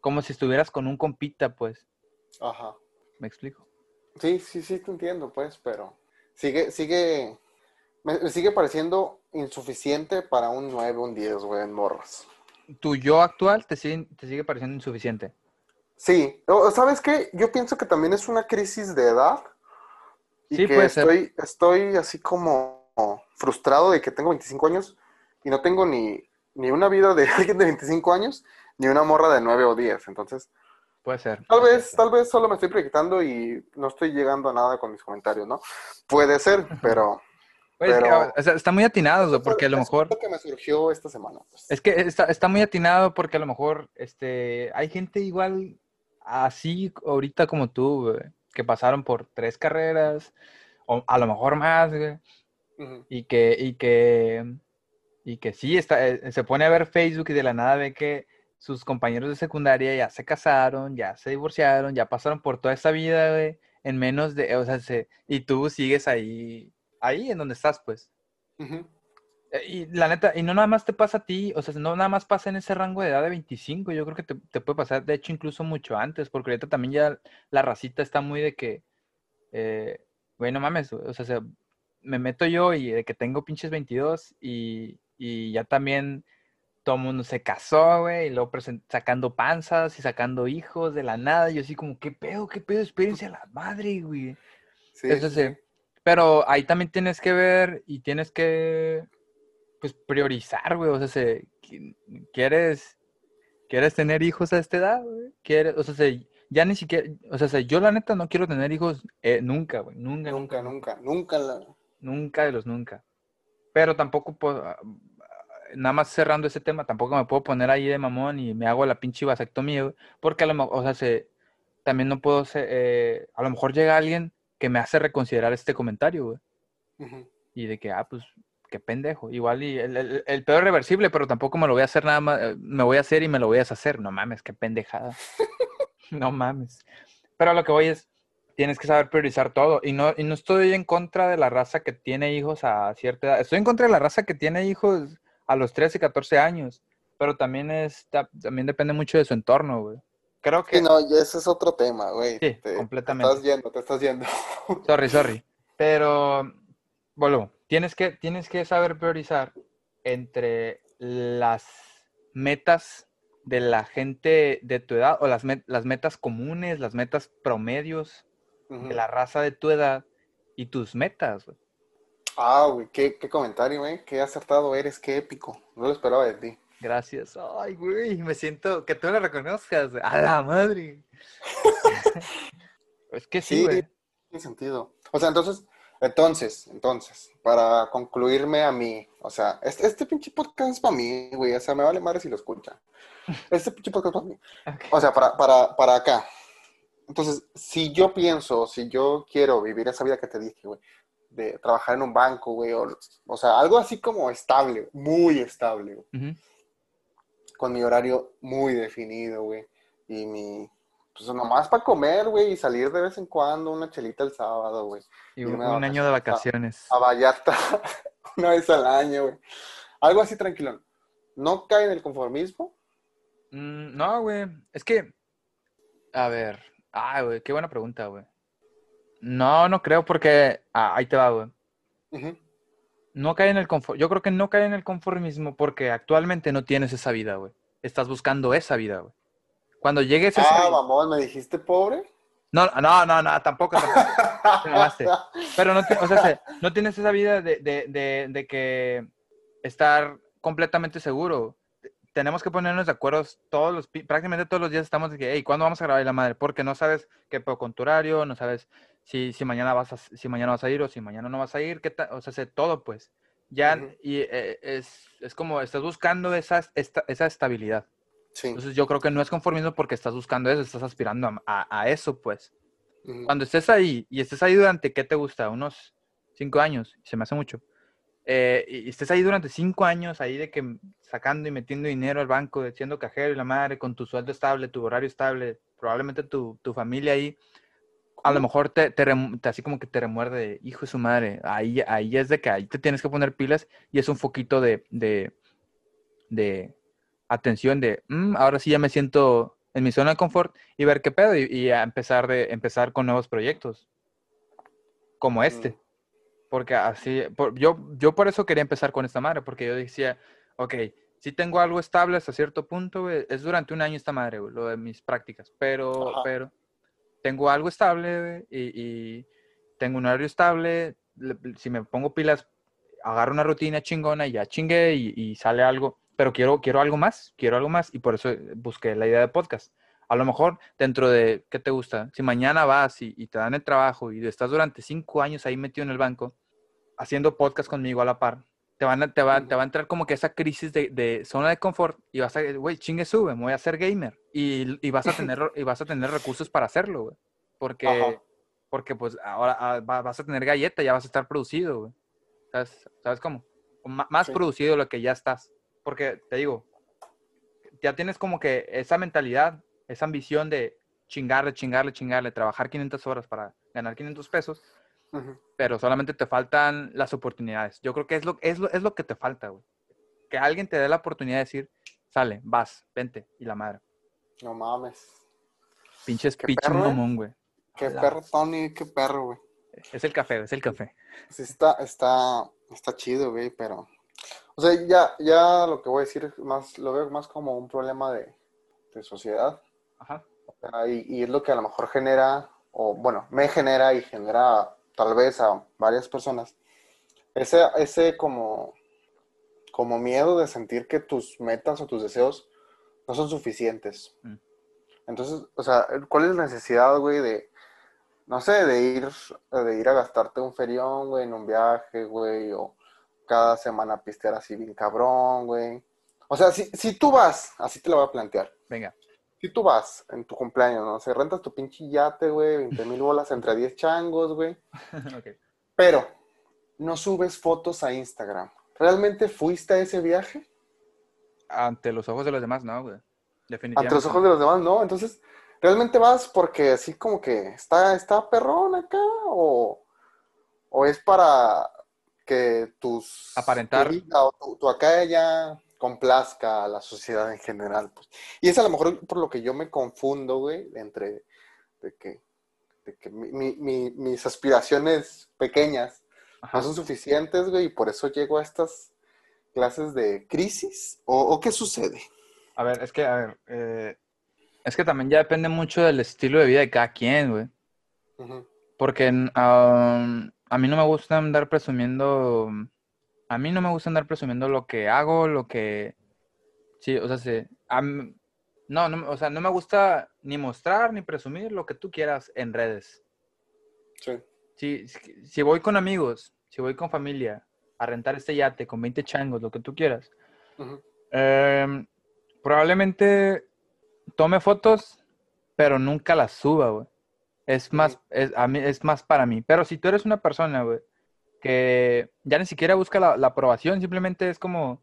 S2: como si estuvieras con un compita, pues.
S1: Ajá.
S2: ¿Me explico?
S1: Sí, sí, sí, te entiendo, pues, pero sigue, sigue, me, me sigue pareciendo insuficiente para un 9, un 10, güey, en morras.
S2: ¿Tu yo actual te sigue, te sigue pareciendo insuficiente?
S1: Sí, ¿sabes qué? Yo pienso que también es una crisis de edad y
S2: Sí,
S1: que
S2: puede ser.
S1: estoy, estoy así como frustrado de que tengo 25 años y no tengo ni, ni una vida de (laughs) alguien de 25 años ni una morra de 9 o 10. Entonces,
S2: Puede ser.
S1: tal
S2: puede
S1: vez,
S2: ser.
S1: tal vez solo me estoy proyectando y no estoy llegando a nada con mis comentarios, ¿no? Puede ser, pero...
S2: Pues es que,
S1: pero-
S2: o sea, está muy atinado, porque a lo
S1: eso
S2: mejor...
S1: lo que me surgió esta semana. pues.
S2: Es que está, está muy atinado porque a lo mejor este, hay gente igual así ahorita como tú, güey, que pasaron por tres carreras, o a lo mejor más, güey, y que, y que, y que sí, está, eh, se pone a ver Facebook y de la nada ve que sus compañeros de secundaria ya se casaron, ya se divorciaron, ya pasaron por toda esa vida, güey, en menos de, o sea, se- y tú sigues ahí, ahí en donde estás, pues. Eh, Y la neta, y no nada más te pasa a ti, o sea, no nada más pasa en ese rango de edad de 25, yo creo que te, te puede pasar, de hecho, incluso mucho antes, porque ahorita también ya la racita está muy de que, eh, güey, no mames, o sea, se- me meto yo y de que tengo pinches 22 y, y ya también todo el mundo se casó, güey, y luego sacando panzas y sacando hijos de la nada, yo así como, ¿qué pedo, qué pedo, espérense a la madre, güey.
S1: Sí,
S2: Eso
S1: sí.
S2: Pero ahí también tienes que ver y tienes que pues priorizar, güey. O sea, se, qui- ¿quieres, ¿quieres tener hijos a esta edad, güey? ¿Quieres, o sea, se- ya ni siquiera, o sea, se- yo la neta no quiero tener hijos eh, nunca, güey. Nunca, nunca,
S1: Nunca, nunca, nunca la...
S2: nunca de los nunca. Pero tampoco puedo, ah, nada más cerrando ese tema, tampoco me puedo poner ahí de mamón y me hago la pinche vasectomía, güey, porque a lo mejor, o sea, se, también no puedo ser, eh, a lo mejor llega alguien que me hace reconsiderar este comentario, güey.
S1: Ujú.
S2: Y de que, ah, pues, qué pendejo. Igual y el, el, el peor es reversible, pero tampoco me lo voy a hacer nada más, me voy a hacer y me lo voy a deshacer. No mames, qué pendejada. (laughs) no mames. Pero lo que voy es, tienes que saber priorizar todo. Y no, y no estoy en contra de la raza que tiene hijos a cierta edad. Estoy en contra de la raza que tiene hijos a los 13, 14 años. Pero también es, ta- también depende mucho de su entorno, güey. Creo que...
S1: Sí, no, y ese es otro tema, güey.
S2: Sí,
S1: Te-
S2: completamente.
S1: Te estás yendo, te estás yendo. (laughs)
S2: Sorry, sorry. Pero, bueno, tienes que, tienes que saber priorizar entre las metas de la gente de tu edad o las, met- las metas comunes, las metas promedios de la raza de tu edad y tus metas. güey.
S1: Ah, güey, qué, qué comentario, güey. Qué acertado eres, qué épico. No lo esperaba de ti.
S2: Gracias. Ay, güey, me siento que tú lo reconozcas. A la madre. (laughs) es que sí,
S1: Sí,
S2: güey.
S1: tiene sentido. O sea, entonces, entonces, entonces, para concluirme a mí, o sea, este, este pinche podcast es para mí, güey. O sea, me vale madre si lo escuchan. (laughs) Este pinche podcast es para mí. O sea, para, para, para acá. Entonces, si yo pienso, si yo quiero vivir esa vida que te dije, güey, de trabajar en un banco, güey, o, o sea, algo así como estable, muy estable, güey, con mi horario muy definido, güey, y mi, pues nomás para comer, güey, y salir de vez en cuando, una chelita el sábado, güey,
S2: Y un, año de
S1: vacaciones
S2: vacaciones.
S1: a Vallarta (laughs) una vez al año, güey. Algo así tranquilo. ¿No cae en el conformismo?
S2: Mm, no, güey. Es que, a ver. Ah, güey, qué buena pregunta, güey. No, no creo porque... Ah, ahí te va, güey.
S1: Ujú.
S2: No cae en el confort. Yo creo que no cae en el conformismo porque actualmente no tienes esa vida, güey. Estás buscando esa vida, güey. Cuando llegues a esa
S1: Ah,
S2: vida-
S1: mamón, ¿me dijiste pobre?
S2: No, no, no, no, tampoco, tampoco. (laughs) Te. Pero no, o sea, se- no tienes esa vida de, de- de- de que estar completamente seguro. Te- Tenemos que ponernos de acuerdo todos los, prácticamente todos los días estamos de que, hey, ¿cuándo vamos a grabar la madre? Porque no sabes qué pedo con tu horario, no sabes si, si mañana vas a, si mañana vas a ir o si mañana no vas a ir, qué o sea, sé todo, pues. Ya,
S1: Ujú.
S2: y eh, es, es como estás buscando esa, esta- esa estabilidad.
S1: Sí.
S2: Entonces yo creo que no es conformismo porque estás buscando eso, estás aspirando a, a- a eso, pues.
S1: Ujú.
S2: Cuando estés ahí y estés ahí durante, ¿qué te gusta? Unos cinco años, se me hace mucho. Eh, y estés ahí durante cinco años, ahí de que sacando y metiendo dinero al banco, siendo cajero y la madre, con tu sueldo estable, tu horario estable, probablemente tu, tu familia ahí, a lo mejor te, te te- así como que te remuerde, de, hijo de su madre, ahí, ahí es de que ahí te tienes que poner pilas y es un foquito de, de, de atención de, "Mm, ahora sí ya me siento en mi zona de confort y ver qué pedo y, y a empezar, de, empezar con nuevos proyectos como este.
S1: Mm.
S2: Porque así, por- yo, yo por eso quería empezar con esta madre, porque yo decía, ok, si tengo algo estable hasta cierto punto, es durante un año esta madre, lo de mis prácticas, pero,
S1: Ajá.
S2: pero tengo algo estable y, tengo un horario estable, le- si me pongo pilas, agarro una rutina chingona y ya chingué y, sale algo, pero quiero, quiero algo más, quiero algo más y por eso busqué la idea de podcast. A lo mejor dentro de, ¿qué te gusta? Si mañana vas y, y te dan el trabajo y estás durante cinco años ahí metido en el banco, haciendo podcast conmigo a la par, te, van a, te, va, te va a entrar como que esa crisis de, de zona de confort y vas a, güey, chingue sube, me voy a ser gamer y, y vas a tener, y vas a tener recursos para hacerlo, güey. Porque,
S1: Ajá.
S2: porque pues ahora ah, va- vas a tener galleta, ya vas a estar producido, güey. ¿Sabes, ¿Sabes cómo? Más
S1: Sí.
S2: producido de lo que ya estás. Porque te digo, ya tienes como que esa mentalidad, esa ambición de chingarle, chingarle, chingarle, trabajar 500 horas para ganar 500 pesos, Pero solamente te faltan las oportunidades. Yo creo que es lo, es lo, es lo que te falta, güey. Que alguien te dé la oportunidad de decir, sale, vas, vente, y la madre.
S1: No mames.
S2: Pinches pinche
S1: ¿eh?
S2: mamón, güey.
S1: Qué
S2: la-
S1: perro, Tony, qué perro, güey.
S2: Es el café, es el café.
S1: Sí, está, está, está chido, güey, pero. O sea, ya, ya lo que voy a decir es más, lo veo más como un problema de, de sociedad.
S2: Ajá.
S1: Y, y es lo que a lo mejor genera, o bueno, me genera y genera tal vez a varias personas, ese, ese como, como miedo de sentir que tus metas o tus deseos no son suficientes.
S2: Mm.
S1: Entonces, o sea, ¿cuál es la necesidad, güey, de, no sé, de ir, de ir a gastarte un ferión, güey, en un viaje, güey, o cada semana pistear así bien cabrón, güey? O sea, si, si tú vas, así te lo voy a plantear.
S2: Venga.
S1: Si tú vas en tu cumpleaños, no sé, rentas tu pinche yate, güey, 20 mil bolas entre 10 changos, güey, (laughs) pero no subes fotos a Instagram. ¿Realmente fuiste a ese viaje?
S2: Ante los ojos de los demás, no, güey. Definitivamente.
S1: Ante los ojos de los demás, no. Entonces, ¿realmente vas porque así como que está, está perrón acá? ¿O, o es para que tus...
S2: Aparentar.
S1: tu vida o tu, tu acá ya complazca a la sociedad en general? Pues. Y es a lo mejor por lo que yo me confundo, güey, entre de que, de que mi- mi- mi- mis aspiraciones pequeñas
S2: Ajá.
S1: no son suficientes, güey, y por eso llego a estas clases de crisis. ¿O, o qué sucede?
S2: A ver, es que, a ver, eh, es que también ya depende mucho del estilo de vida de cada quien, güey. Porque um, a mí no me gusta andar presumiendo, a mí no me gusta andar presumiendo lo que hago, lo que, sí, o sea, sí, mí- no, no, o sea, no me gusta ni mostrar ni presumir lo que tú quieras en redes.
S1: Sí.
S2: Si, voy con amigos, si voy con familia a rentar este yate con 20 changos, lo que tú quieras. Em, probablemente tome fotos, pero nunca las suba, güey. Es más, es, a mí, es más para mí. Pero si tú eres una persona, güey, que ya ni siquiera busca la, la aprobación, simplemente es como,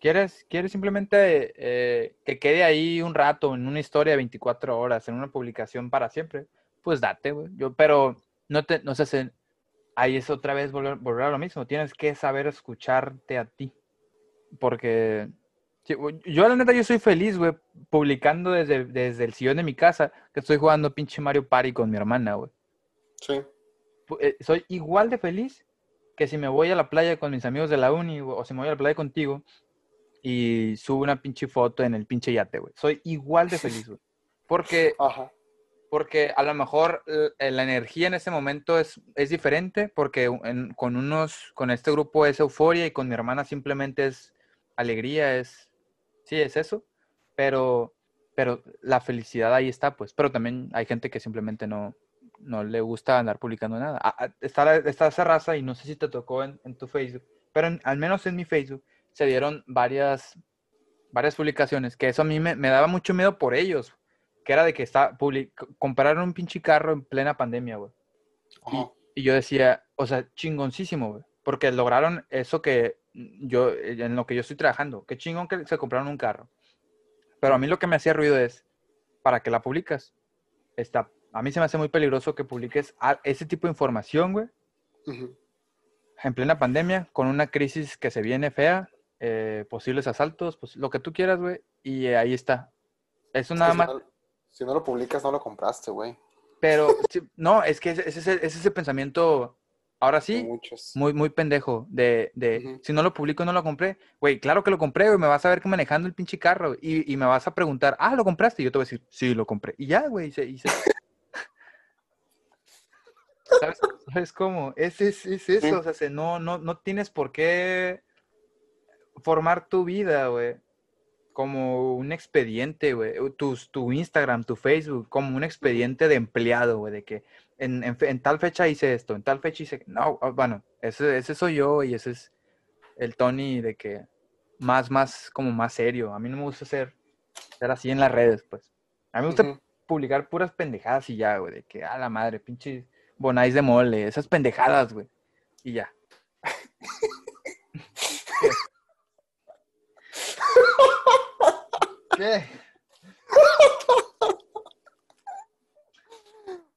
S2: quieres, quieres simplemente eh, que quede ahí un rato en una historia de 24 horas, en una publicación para siempre, pues date, güey. Yo, pero no te, no sé, ahí es otra vez volver, volver a lo mismo. Tienes que saber escucharte a ti. Porque yo, la neta, yo soy feliz, güey, publicando desde, desde el sillón de mi casa que estoy jugando pinche Mario Party con mi hermana, güey.
S1: Sí.
S2: Eh, Soy igual de feliz que si me voy a la playa con mis amigos de la uni o si me voy a la playa contigo y subo una pinche foto en el pinche yate, güey. Soy igual de feliz, güey. Porque
S1: Ajá.
S2: porque a lo mejor eh, la energía en ese momento es, es diferente, porque en- con unos, con este grupo es euforia y con mi hermana simplemente es alegría, es, sí, es eso, pero, pero la felicidad ahí está, pues, pero también hay gente que simplemente no, no le gusta andar publicando nada. Ah, ah, Está, está esa raza y no sé si te tocó en, en tu Facebook, Pero en- al menos en mi Facebook se dieron varias, varias publicaciones, que eso a mí me, me daba mucho miedo por ellos, que era de que está, public- compraron un pinche carro en plena pandemia, güey. Y yo decía, o sea, chingoncísimo, güey. Porque lograron eso que yo, en lo que yo estoy trabajando. Qué chingón que se compraron un carro. Pero a mí lo que me hacía ruido es, ¿para qué la publicas? Está, a mí se me hace muy peligroso que publiques ese tipo de información, güey, en plena pandemia, con una crisis que se viene fea, eh, posibles asaltos, pues lo que tú quieras, güey, y eh, ahí está. Eso
S1: Es
S2: nada más.
S1: Si no, si no lo publicas, no lo compraste, güey.
S2: Pero, (laughs) no, es que ese, es ese es pensamiento, ahora sí, muy, muy pendejo de, de si no lo publico, no lo compré. Güey, claro que lo compré, güey, me vas a ver que manejando el pinche carro y, y me vas a preguntar, ah, ¿lo compraste? Y yo te voy a decir, sí, lo compré. Y ya, güey, y se- y se- ¿Sabes, ¿Sabes cómo? Es, es, es eso,
S1: Sí.
S2: o sea, se- no, no, no tienes por qué formar tu vida, güey, como un expediente, güey, o tu, Instagram, tu Facebook, como un expediente de empleado, güey, de que en, en tal fecha hice esto, en tal fecha hice... No, ah, bueno, ese, ese soy yo y ese es el Tony de que más, más, como más serio. A mí no me gusta ser, ser así en las redes, pues. A mí me gusta publicar puras pendejadas y ya, güey, de que, a la madre, pinche bonais de mole, esas pendejadas, güey. Y ya. ¿Qué? (laughs)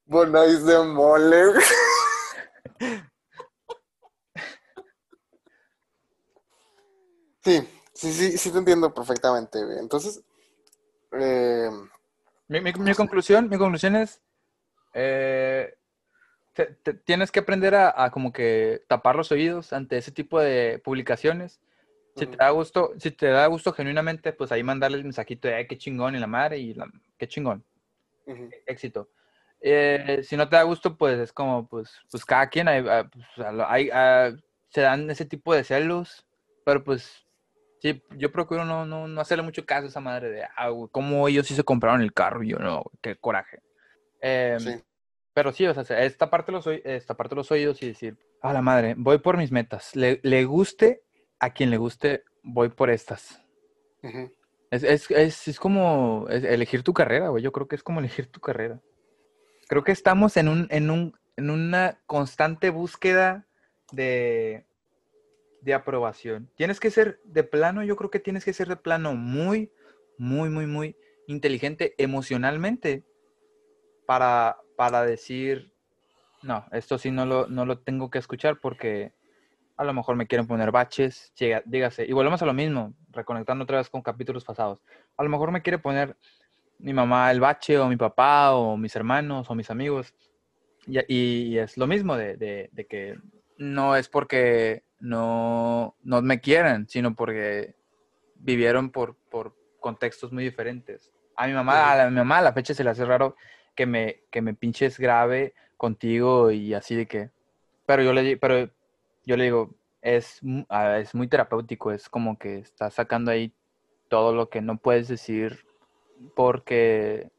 S1: Bonais de mole. güey. Sí, sí, sí, sí te entiendo perfectamente, güey. Entonces, eh,
S2: Mi, mi- mi conclusión, mi conclusión es, eh, te- te- tienes que aprender a, a como que tapar los oídos ante ese tipo de publicaciones. Si te da gusto, si te da gusto genuinamente, pues ahí mandarle el mensajito de, "Ay, qué chingón y la madre y la, qué chingón,
S1: ujú,
S2: éxito. Eh, si no te da gusto, pues es como, pues, pues cada quien, hay, ah, pues, hay, ah, se dan ese tipo de celos, pero pues, sí, yo procuro no, no, no hacerle mucho caso a esa madre de, ah, güey, cómo ellos sí se compraron el carro y yo no, güey, qué coraje. Em,
S1: sí.
S2: Pero sí, o sea, esta parte los, esta parte los oídos y decir, a la madre, voy por mis metas. Le, le guste a quien le guste, voy por estas. Es, es, es, es como elegir tu carrera, güey. Yo creo que es como elegir tu carrera. Creo que estamos en, un, en, un, en una constante búsqueda de, de aprobación. Tienes que ser de plano, yo creo que tienes que ser de plano muy, muy, muy, muy inteligente emocionalmente para, para decir, no, esto sí no lo, no lo tengo que escuchar porque a lo mejor me quieren poner baches, llega- dígase, y volvemos a lo mismo, reconectando otra vez con capítulos pasados. A lo mejor me quiere poner mi mamá el bache, o mi papá, o mis hermanos, o mis amigos. Y, y es lo mismo de, de- de que no es porque no, no me quieran, sino porque vivieron por, por contextos muy diferentes. A mi mamá, a, la, a mi mamá a la fecha se le hace raro que me, que me pinches grave contigo y así de que... Pero yo le, pero yo le digo, es, ah, es muy terapéutico, es como que estás sacando ahí todo lo que no puedes decir porque,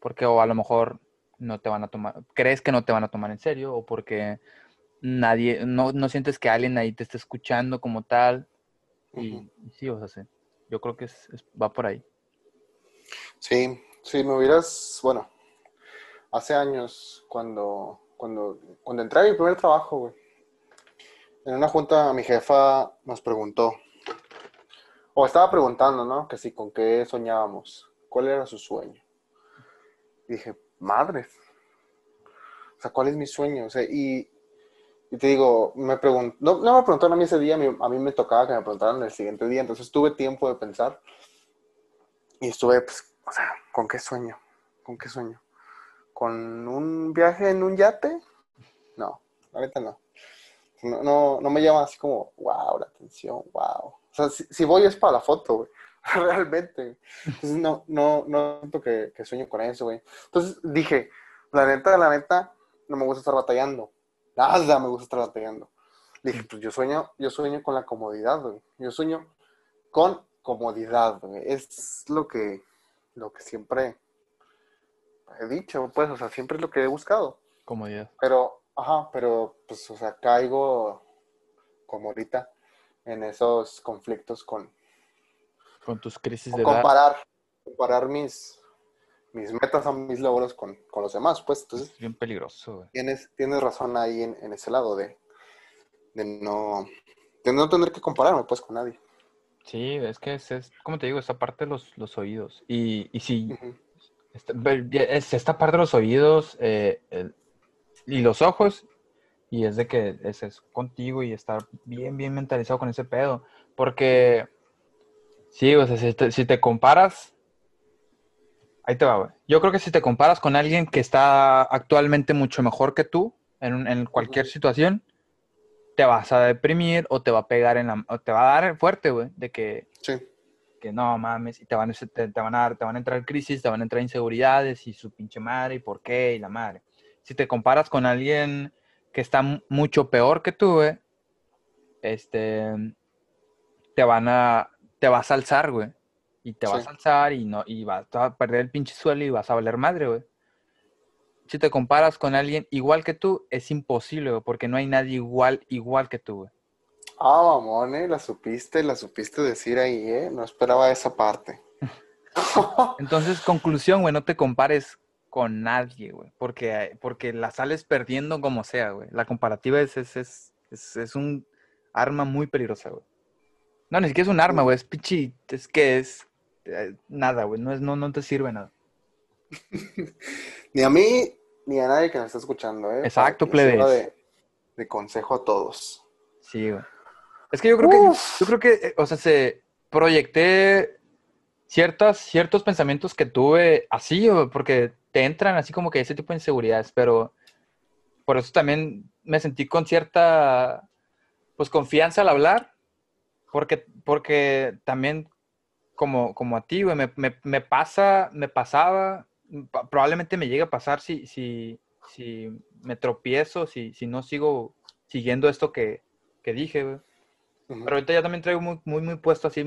S2: porque o a lo mejor no te van a tomar, crees que no te van a tomar en serio o porque nadie, no, no sientes que alguien ahí te está escuchando como tal. Y, sí, o sea, sí, yo creo que es- es- va por ahí.
S1: Sí, si me hubieras, bueno, hace años, cuando, cuando, cuando entré a mi primer trabajo, güey, en una junta mi jefa nos preguntó, o estaba preguntando, ¿no? Que si con qué soñábamos, cuál era su sueño. Y dije, madres, o sea, ¿cuál es mi sueño? O sea, y, te digo, me preguntó, no, me preguntaron a mí ese día, a mí, a mí me tocaba que me preguntaran el siguiente día, entonces tuve tiempo de pensar. Y estuve, pues, o sea, ¿con qué sueño? ¿Con qué sueño? ¿Con un viaje en un yate? No, ahorita no. No, no, no me llama así como, wow, la atención, wow. O sea, si, voy es para la foto. (laughs) Realmente. Entonces, no, no, no que sueño con eso, güey. Entonces dije, la neta, la neta, no me gusta estar batallando. Nada me gusta estar batallando. Dije, pues yo sueño, yo sueño con la comodidad, güey. Yo sueño con comodidad, güey. Es lo que, lo que siempre he dicho, pues, o sea, siempre es lo que he buscado.
S2: Comodidad.
S1: Pero, ajá, pero, pues, o sea, caigo como ahorita en esos conflictos con,
S2: Con tus crisis de edad.
S1: comparar, comparar mis, mis metas o mis logros con, con los demás, pues entonces
S2: Es bien peligroso, güey.
S1: tienes, tienes razón ahí en, en ese lado de, de no de no tener que compararme pues con nadie.
S2: Sí, es que es, es como te digo, esta parte de los, los oídos. Y, y si. Esta, es esta parte de los oídos eh, el- y los ojos, y es de que es, es contigo y estar bien, bien mentalizado con ese pedo. Porque, sí, o sea, si te, si te comparas, ahí te va, güey. Yo creo que si te comparas con alguien que está actualmente mucho mejor que tú en, en cualquier situación, te vas a deprimir o te va a pegar en la... o te va a dar fuerte, güey, de que
S1: Sí,
S2: que no mames, y te van, a, te, te van a dar, te van a entrar crisis, te van a entrar inseguridades y su pinche madre y por qué y la madre. Si te comparas con alguien que está mu- mucho peor que tú, güey, este, te van a, te vas a alzar, güey, y te vas a alzar y no, y vas a perder el pinche suelo y vas a valer madre, güey. Si te comparas con alguien igual que tú, es imposible, güey, porque no hay nadie igual, igual que tú, güey.
S1: Ah, mamón, ¿eh? La supiste, la supiste decir ahí, ¿eh? No esperaba esa parte. (laughs)
S2: Entonces, conclusión, güey, no te compares con nadie, güey, porque, porque la sales perdiendo como sea, güey. La comparativa es, es, es, es, es un arma muy peligrosa, güey. No, ni siquiera es un arma, güey, es pichi, es que es eh, nada, güey, no, es, no, no te sirve nada. (laughs)
S1: Ni a mí, ni a nadie que nos está escuchando, ¿eh?
S2: Exacto, plebes.
S1: De, de consejo a todos.
S2: Sí, güey. Es que yo creo que, yo creo que, eh, o sea, se proyecté ciertas, ciertos pensamientos que tuve así, porque te entran así como que ese tipo de inseguridades, pero por eso también me sentí con cierta, pues, confianza al hablar, porque, porque también, como, como a ti, güey, me, me- me pasa, me pasaba, pa- probablemente me llegue a pasar si, si, si me tropiezo, si, si no sigo siguiendo esto que, que dije, güey.
S1: Ujú.
S2: Pero ahorita ya también traigo muy, muy, muy puesto así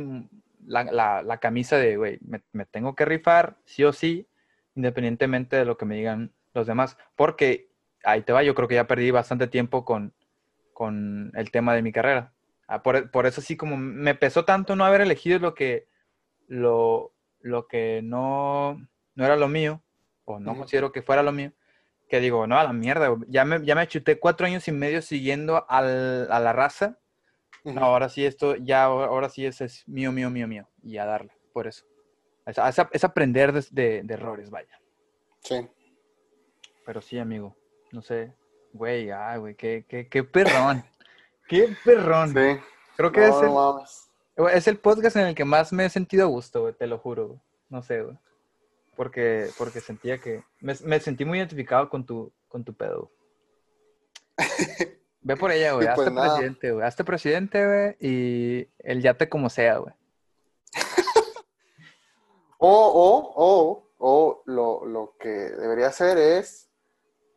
S2: la, la- la camisa de, güey, me, me tengo que rifar, sí o sí, independientemente de lo que me digan los demás. Porque, ahí te va, yo creo que ya perdí bastante tiempo con, con el tema de mi carrera. Ah, por, por eso sí, como me pesó tanto no haber elegido lo que, lo, lo que no, no era lo mío, o no
S1: Ujú.
S2: considero que fuera lo mío, que digo, no, a la mierda, ya me, ya me chuté cuatro años y medio siguiendo al- a la raza. No, ahora sí, esto, ya, ahora sí, ese es mío, mío, mío, mío. Y a darle, por eso. Es, es- es aprender de, de- de errores, vaya.
S1: Sí.
S2: Pero sí, amigo. No sé. Güey, ah, güey, qué, qué, qué perrón. qué perrón.
S1: Sí.
S2: Creo que
S1: No,
S2: es,
S1: no
S2: el, es el podcast en el que más me he sentido a gusto, güey, te lo juro, güey. No sé, güey. Porque, porque sentía que... Me, me sentí muy identificado con tu, con tu pedo. (laughs) Ve por ella, güey.
S1: Pues
S2: Hazte
S1: nada.
S2: presidente, güey. Hazte presidente, güey. Y el yate como sea, güey. (laughs)
S1: O, o, o, o lo, lo que debería hacer es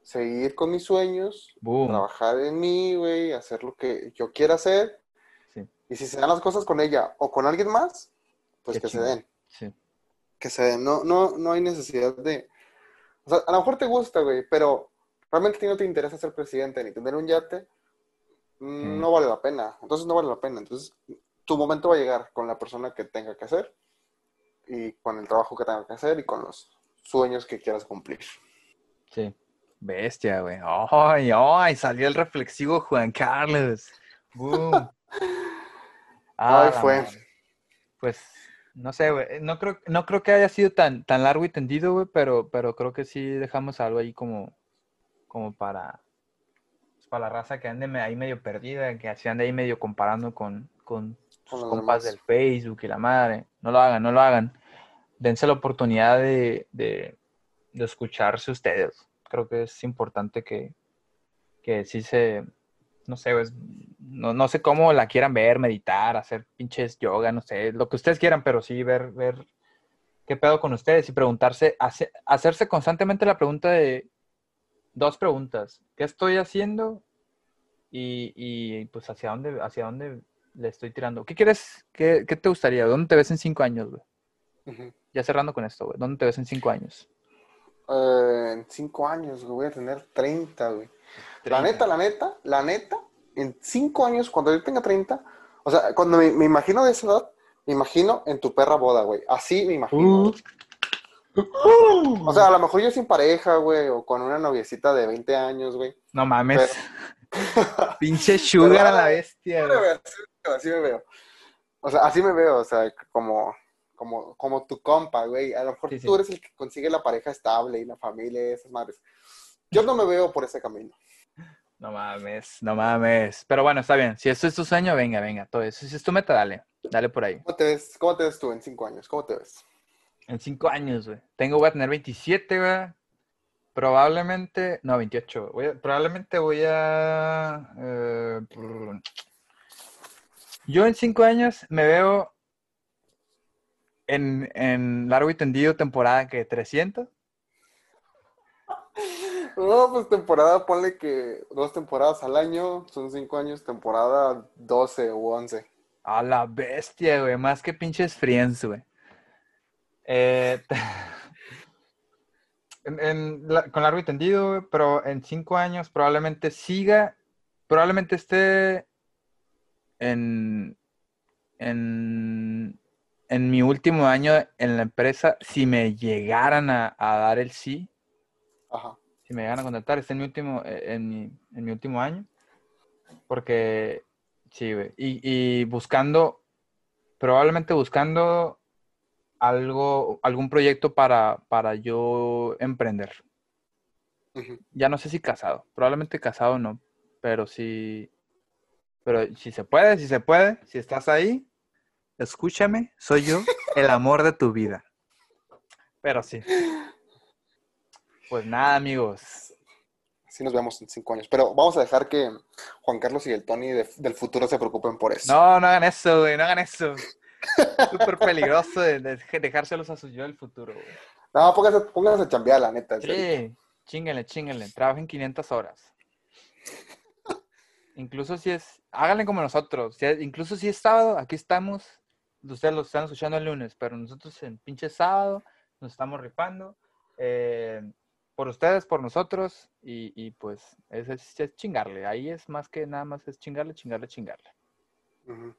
S1: seguir con mis sueños,
S2: Boom.
S1: trabajar en mí, güey, hacer lo que yo quiera hacer.
S2: Sí.
S1: Y si se dan las cosas con ella o con alguien más, pues
S2: Qué
S1: que se den.
S2: Sí.
S1: Que se den. No, no, no hay necesidad de. O sea, a lo mejor te gusta, güey, pero realmente a ti no te interesa ser presidente ni tener un yate, mm,
S2: Mm.
S1: no vale la pena. Entonces no vale la pena. Entonces, tu momento va a llegar con la persona que tenga que hacer y con el trabajo que tenga que hacer y con los sueños que quieras cumplir.
S2: Sí. Bestia, güey. ¡Ay, ay! Salió el reflexivo Juan Carlos. ¡Boom! Ah, (laughs)
S1: Ay, fue.
S2: madre. Pues, no sé, güey. No creo, no creo que haya sido tan, tan largo y tendido, güey, pero, pero creo que sí dejamos algo ahí como, como para, pues, para la raza que ande ahí medio perdida, que se ande ahí medio comparando con, con sus compas del Facebook y la madre. No lo hagan, no lo hagan. Dense la oportunidad de, de, de escucharse ustedes. Creo que es importante que, que sí se, no sé, pues, no, no sé cómo la quieran ver, meditar, hacer pinches yoga, no sé, lo que ustedes quieran, pero sí ver, ver qué pedo con ustedes y preguntarse, hace- hacerse constantemente la pregunta de dos preguntas. ¿Qué estoy haciendo? Y, y, pues hacia dónde, hacia dónde le estoy tirando. ¿Qué quieres? ¿Qué, qué te gustaría? ¿Dónde te ves en cinco años, güey? Ya cerrando con esto, güey. ¿Dónde te ves en cinco años?
S1: Eh, en cinco años, güey, voy a tener 30, güey. La
S2: 30.
S1: neta, la neta, la neta, en cinco años, cuando yo tenga 30, O sea, cuando me, me imagino de esa edad, me imagino en tu perra boda, güey. Así me imagino.
S2: Uh.
S1: O sea, a lo mejor yo sin pareja, güey, o con una noviecita de 20 años, güey.
S2: No mames. (laughs) Pinche sugar a la bestia,
S1: Así me
S2: güey.
S1: veo, así me veo, así me veo. O sea, así me veo, o sea, como, como, como tu compa, güey. A lo mejor
S2: Sí, sí.
S1: tú eres el que consigue la pareja estable y la familia y esas madres. Yo no me veo por ese camino.
S2: No mames, no mames. Pero bueno, está bien. Si esto es tu sueño, venga, venga. Todo eso. Si es tu meta, dale. Dale por ahí.
S1: ¿Cómo te ves, cómo te ves tú en cinco años? ¿Cómo te ves?
S2: En cinco años, güey. Tengo, voy a tener 27, güey. Probablemente, no, 28. Voy a- probablemente voy a... eh, yo en cinco años me veo en, en largo y tendido temporada que 300.
S1: No, pues temporada, ponle que dos temporadas al año, son cinco años, temporada 12 u 11.
S2: A la bestia, güey. Más que pinches friends, güey. Eh, (laughs) en- en la- con largo y tendido, pero en cinco años probablemente siga, probablemente esté en, en, en mi último año en la empresa, si me llegaran a, a dar el sí,
S1: Ajá.
S2: si me llegan a contratar, esté en mi último, eh, en mi, en mi último año. Porque, sí. Y, y buscando, probablemente buscando algo, algún proyecto para, para yo emprender. Ya no sé si casado, probablemente casado no, pero sí, pero si se puede, si se puede, si estás ahí, escúchame, soy yo, (laughs) el amor de tu vida. Pero sí. Pues nada, amigos.
S1: Sí nos vemos en cinco años. Pero vamos a dejar que Juan Carlos y el Tony de- del futuro se preocupen por eso.
S2: No, no hagan eso, güey, no hagan eso. Súper peligroso de, de dejárselos a su yo del futuro, güey.
S1: No, pónganse, pónganse a chambear, la neta.
S2: Sí, chinguenle. Trabajen 500 horas. Incluso si es, háganle como nosotros. si es- incluso si es sábado, aquí estamos. Ustedes lo están escuchando el lunes, pero nosotros en pinche sábado nos estamos rifando. eh, por ustedes, por nosotros. Y, y pues es, es- es chingarle. Ahí es más que nada más es chingarle, chingarle, chingarle.
S1: Ujú.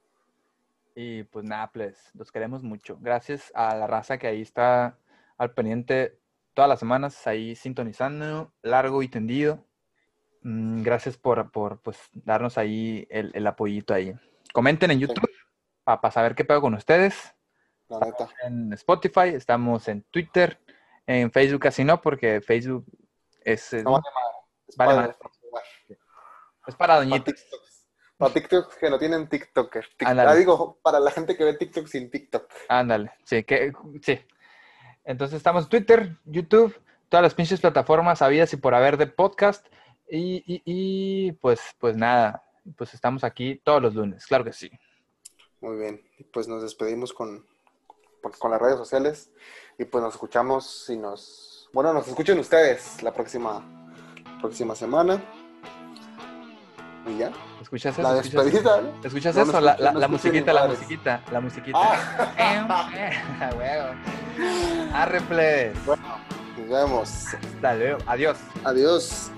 S2: Y pues nada, pues, los queremos mucho. Gracias a la raza que ahí está al pendiente todas las semanas, ahí sintonizando, largo y tendido. Mm, Gracias por, por pues, darnos ahí el, el apoyito ahí. Comenten en YouTube para saber qué pedo con ustedes.
S1: La neta.
S2: En Spotify, estamos en Twitter, en Facebook casi no, porque Facebook es,
S1: No vale madre. Es
S2: Vale
S1: para-
S2: madre. es Para doñitas.
S1: Para TikToks que no tienen TikToker. Tik-
S2: Ándale.
S1: ah, digo, para la gente que ve TikTok sin TikTok.
S2: Ándale, sí, que, sí. Entonces estamos en Twitter, YouTube, todas las pinches plataformas habidas y por haber de podcast. Y, y- y, pues, pues nada, pues estamos aquí todos los lunes, claro que sí.
S1: Muy bien. Pues nos despedimos con, con- con las redes sociales. Y pues nos escuchamos y nos. Bueno, nos escuchen ustedes la próxima, próxima semana. Y ya.
S2: ¿Escuchas eso?
S1: La
S2: ¿Escuchas
S1: despedida.
S2: ¿Escuchas eso? La, musiquita, la musiquita, la musiquita.
S1: Ah. (laughs)
S2: Arre, plebes.
S1: nos vemos.
S2: Hasta luego. Adiós.
S1: Adiós.